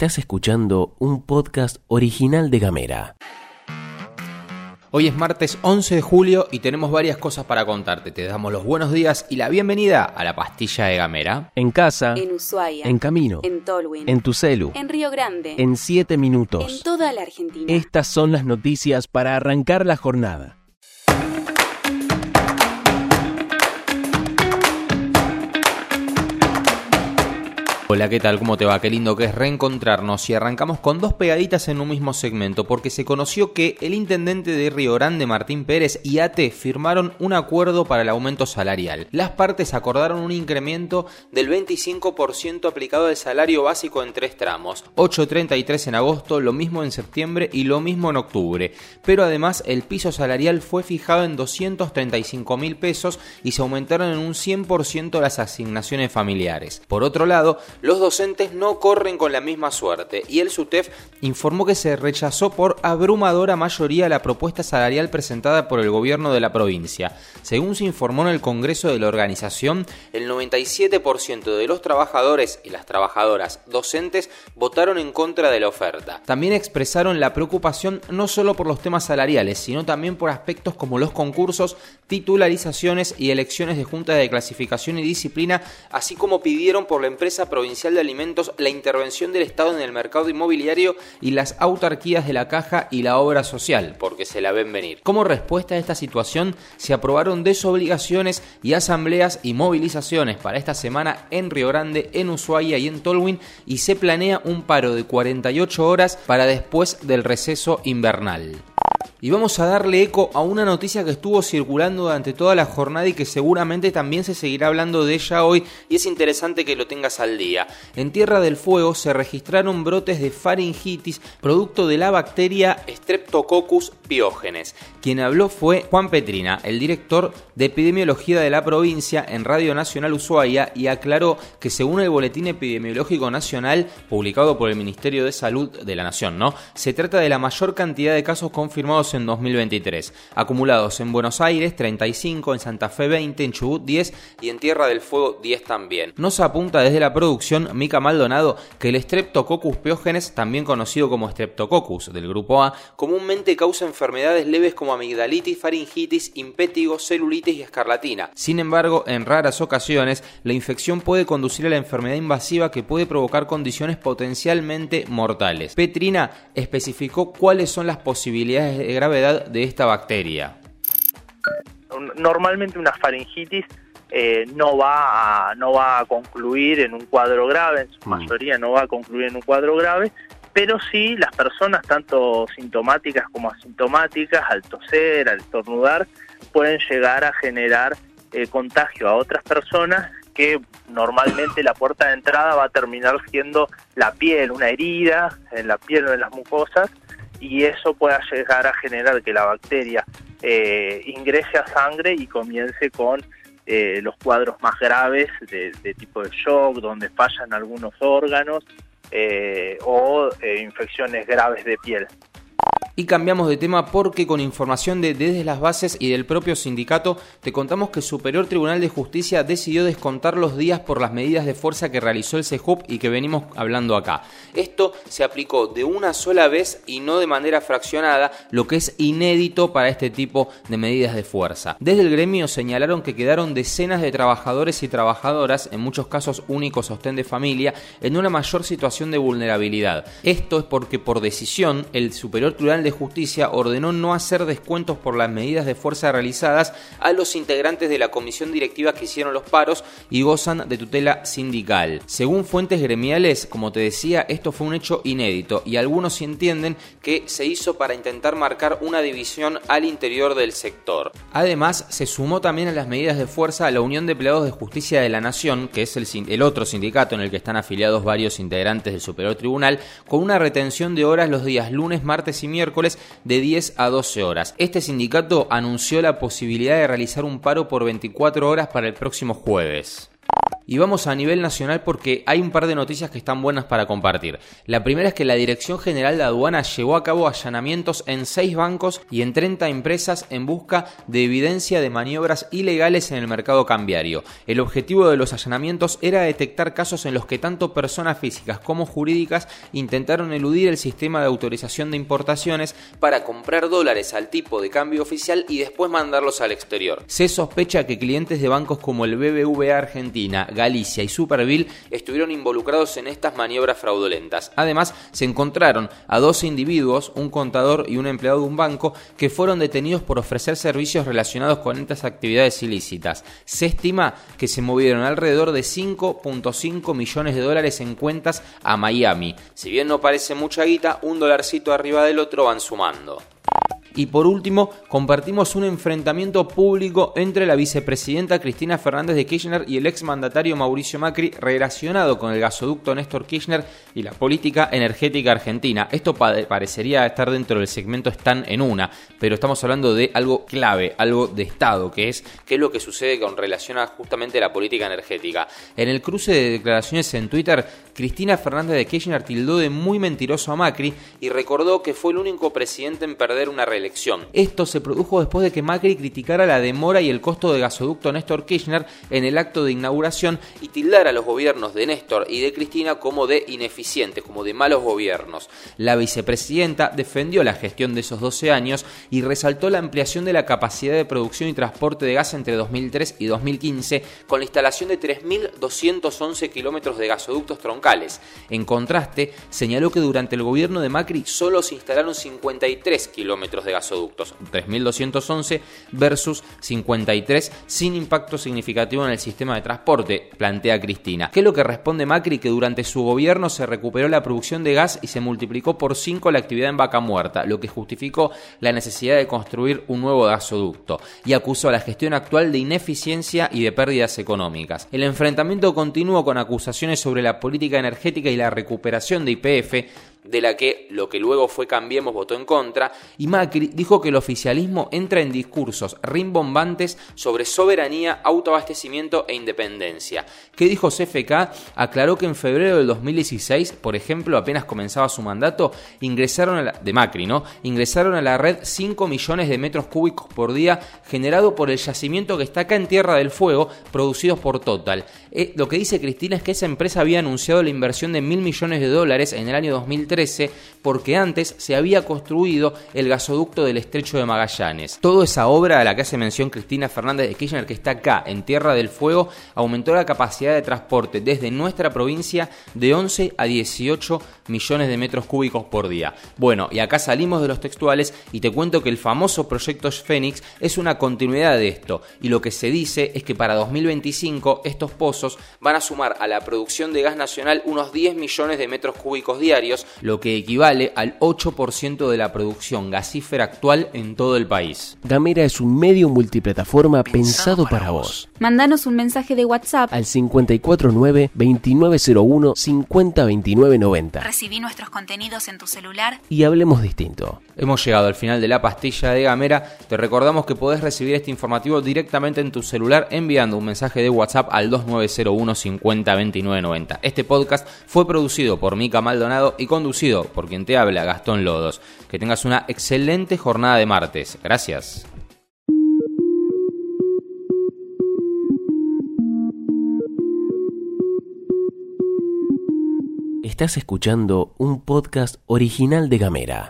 Estás escuchando un podcast original de Gamera. Hoy es martes 11 de julio y tenemos varias cosas para contarte. Te damos los buenos días y la bienvenida a la pastilla de Gamera. En casa, En Ushuaia. en camino, En Tolwyn. en tu celu, En Río Grande. en 7 En minutos. toda la Argentina. Estas son las noticias para arrancar la jornada. Hola, ¿qué tal? ¿Cómo te va? Qué lindo que es reencontrarnos y arrancamos con dos pegaditas en un mismo segmento porque se conoció que el intendente de Río Grande, Martín Pérez, y AT firmaron un acuerdo para el aumento salarial. Las partes acordaron un incremento del 25% aplicado al salario básico en tres tramos, 8.33 en agosto, lo mismo en septiembre y lo mismo en octubre. Pero además el piso salarial fue fijado en 235 mil pesos y se aumentaron en un 100% las asignaciones familiares. Por otro lado, los docentes no corren con la misma suerte y el SUTEF informó que se rechazó por abrumadora mayoría la propuesta salarial presentada por el gobierno de la provincia. Según se informó en el Congreso de la organización, el 97% de los trabajadores y las trabajadoras docentes votaron en contra de la oferta. También expresaron la preocupación no solo por los temas salariales, sino también por aspectos como los concursos, titularizaciones y elecciones de juntas de clasificación y disciplina, así como pidieron por la empresa provincial de alimentos la intervención del Estado en el mercado inmobiliario y las autarquías de la caja y la obra social, porque se la ven venir. Como respuesta a esta situación, se aprobaron desobligaciones y asambleas y movilizaciones para esta semana en Río Grande, en Ushuaia y en Tolwyn y se planea un paro de 48 horas para después del receso invernal. Y vamos a darle eco a una noticia que estuvo circulando durante toda la jornada y que seguramente también se seguirá hablando de ella hoy y es interesante que lo tengas al día. En Tierra del Fuego se registraron brotes de faringitis producto de la bacteria Streptococcus pyogenes. Quien habló fue Juan Petrina, el director de epidemiología de la provincia en Radio Nacional Ushuaia y aclaró que según el Boletín Epidemiológico Nacional publicado por el Ministerio de Salud de la Nación, ¿no? Se trata de la mayor cantidad de casos confirmados en 2023, acumulados en Buenos Aires 35, en Santa Fe 20, en Chubut 10 y en Tierra del Fuego 10 también. Nos apunta desde la producción Mica Maldonado que el Streptococcus pyogenes, también conocido como Streptococcus del grupo A, comúnmente causa enfermedades leves como amigdalitis, faringitis, impétigo, celulitis y escarlatina. Sin embargo, en raras ocasiones, la infección puede conducir a la enfermedad invasiva que puede provocar condiciones potencialmente mortales. Petrina especificó cuáles son las posibilidades de gravedad de esta bacteria. Normalmente una faringitis eh, no va a, no va a concluir en un cuadro grave, en su Mm. mayoría no va a concluir en un cuadro grave, pero sí las personas, tanto sintomáticas como asintomáticas, al toser, al estornudar, pueden llegar a generar eh, contagio a otras personas que normalmente la puerta de entrada va a terminar siendo la piel, una herida en la piel o en las mucosas, y eso pueda llegar a generar que la bacteria eh, ingrese a sangre y comience con eh, los cuadros más graves de, tipo de shock, donde fallan algunos órganos eh, o eh, infecciones graves de piel. Y cambiamos de tema porque con información de Desde las Bases y del propio sindicato te contamos que el Superior Tribunal de Justicia decidió descontar los días por las medidas de fuerza que realizó el CEJUP y que venimos hablando acá. Esto se aplicó de una sola vez y no de manera fraccionada, lo que es inédito para este tipo de medidas de fuerza. Desde el gremio señalaron que quedaron decenas de trabajadores y trabajadoras, en muchos casos únicos sostén de familia, en una mayor situación de vulnerabilidad. Esto es porque por decisión el Superior Tribunal de Justicia ordenó no hacer descuentos por las medidas de fuerza realizadas a los integrantes de la comisión directiva que hicieron los paros y gozan de tutela sindical. Según fuentes gremiales, como te decía, esto fue un hecho inédito y algunos entienden que se hizo para intentar marcar una división al interior del sector. Además, se sumó también a las medidas de fuerza a la Unión de Empleados de Justicia de la Nación, que es el, el otro sindicato en el que están afiliados varios integrantes del Superior Tribunal, con una retención de horas los días lunes, martes y miércoles de 10 a 12 horas. Este sindicato anunció la posibilidad de realizar un paro por 24 horas para el próximo jueves. Y vamos a nivel nacional porque hay un par de noticias que están buenas para compartir. La primera es que la Dirección General de Aduana llevó a cabo allanamientos en seis bancos y en 30 empresas en busca de evidencia de maniobras ilegales en el mercado cambiario. El objetivo de los allanamientos era detectar casos en los que tanto personas físicas como jurídicas intentaron eludir el sistema de autorización de importaciones para comprar dólares al tipo de cambio oficial y después mandarlos al exterior. Se sospecha que clientes de bancos como el BBVA Argentina, Galicia y Superville estuvieron involucrados en estas maniobras fraudulentas. Además, se encontraron a dos individuos, un contador y un empleado de un banco, que fueron detenidos por ofrecer servicios relacionados con estas actividades ilícitas. Se estima que se movieron alrededor de 5.5 millones de dólares en cuentas a Miami. Si bien no parece mucha guita, un dolarcito arriba del otro van sumando. Y por último, compartimos un enfrentamiento público entre la vicepresidenta Cristina Fernández de Kirchner y el exmandatario Mauricio Macri relacionado con el gasoducto Néstor Kirchner y la política energética argentina. Esto parecería estar dentro del segmento Están en una, pero estamos hablando de algo clave, algo de Estado, que es qué es lo que sucede con relación a justamente la política energética. En el cruce de declaraciones en Twitter, Cristina Fernández de Kirchner tildó de muy mentiroso a Macri y recordó que fue el único presidente en perder una relación Esto se produjo después de que Macri criticara la demora y el costo de gasoducto Néstor Kirchner en el acto de inauguración y tildara a los gobiernos de Néstor y de Cristina como de ineficientes, como de malos gobiernos. La vicepresidenta defendió la gestión de esos 12 años y resaltó la ampliación de la capacidad de producción y transporte de gas entre 2003 y 2015 con la instalación de 3.211 kilómetros de gasoductos troncales. En contraste, señaló que durante el gobierno de Macri solo se instalaron 53 kilómetros de gasoductos, 3.211 versus 53 sin impacto significativo en el sistema de transporte, plantea Cristina. ¿Qué es lo que responde Macri? Que durante su gobierno se recuperó la producción de gas y se multiplicó por 5 la actividad en vaca muerta, lo que justificó la necesidad de construir un nuevo gasoducto y acusó a la gestión actual de ineficiencia y de pérdidas económicas. El enfrentamiento continuó con acusaciones sobre la política energética y la recuperación de IPF de la que lo que luego fue Cambiemos votó en contra, y Macri dijo que el oficialismo entra en discursos rimbombantes sobre soberanía, autoabastecimiento e independencia. ¿Qué dijo CFK? Aclaró que en febrero del 2016, por ejemplo, apenas comenzaba su mandato, ingresaron a la, de Macri, ¿no? Ingresaron a la red 5 millones de metros cúbicos por día generado por el yacimiento que está acá en Tierra del Fuego, producidos por Total. Eh, lo que dice Cristina es que esa empresa había anunciado la inversión de mil millones de dólares en el año 2013 porque antes se había construido el gasoducto del estrecho de Magallanes. Toda esa obra a la que hace mención Cristina Fernández de Kirchner que está acá en Tierra del Fuego aumentó la capacidad de transporte desde nuestra provincia de 11 a 18 millones de metros cúbicos por día. Bueno, y acá salimos de los textuales y te cuento que el famoso proyecto Fénix es una continuidad de esto y lo que se dice es que para 2025 estos pozos van a sumar a la producción de gas nacional unos 10 millones de metros cúbicos diarios, lo que equivale al 8% de la producción gasífera actual en todo el país. Gamera es un medio multiplataforma pensado, para vos. Mandanos un mensaje de WhatsApp al 549-2901-502990. Recibí nuestros contenidos en tu celular y hablemos distinto. Hemos llegado al final de la pastilla de Gamera. Te recordamos que podés recibir este informativo directamente en tu celular enviando un mensaje de WhatsApp al 2901 50 Este podcast fue producido por Mica Maldonado y por quien te habla, Gastón Lodos. Que tengas una excelente jornada de martes. Gracias. Estás escuchando un podcast original de Gamera.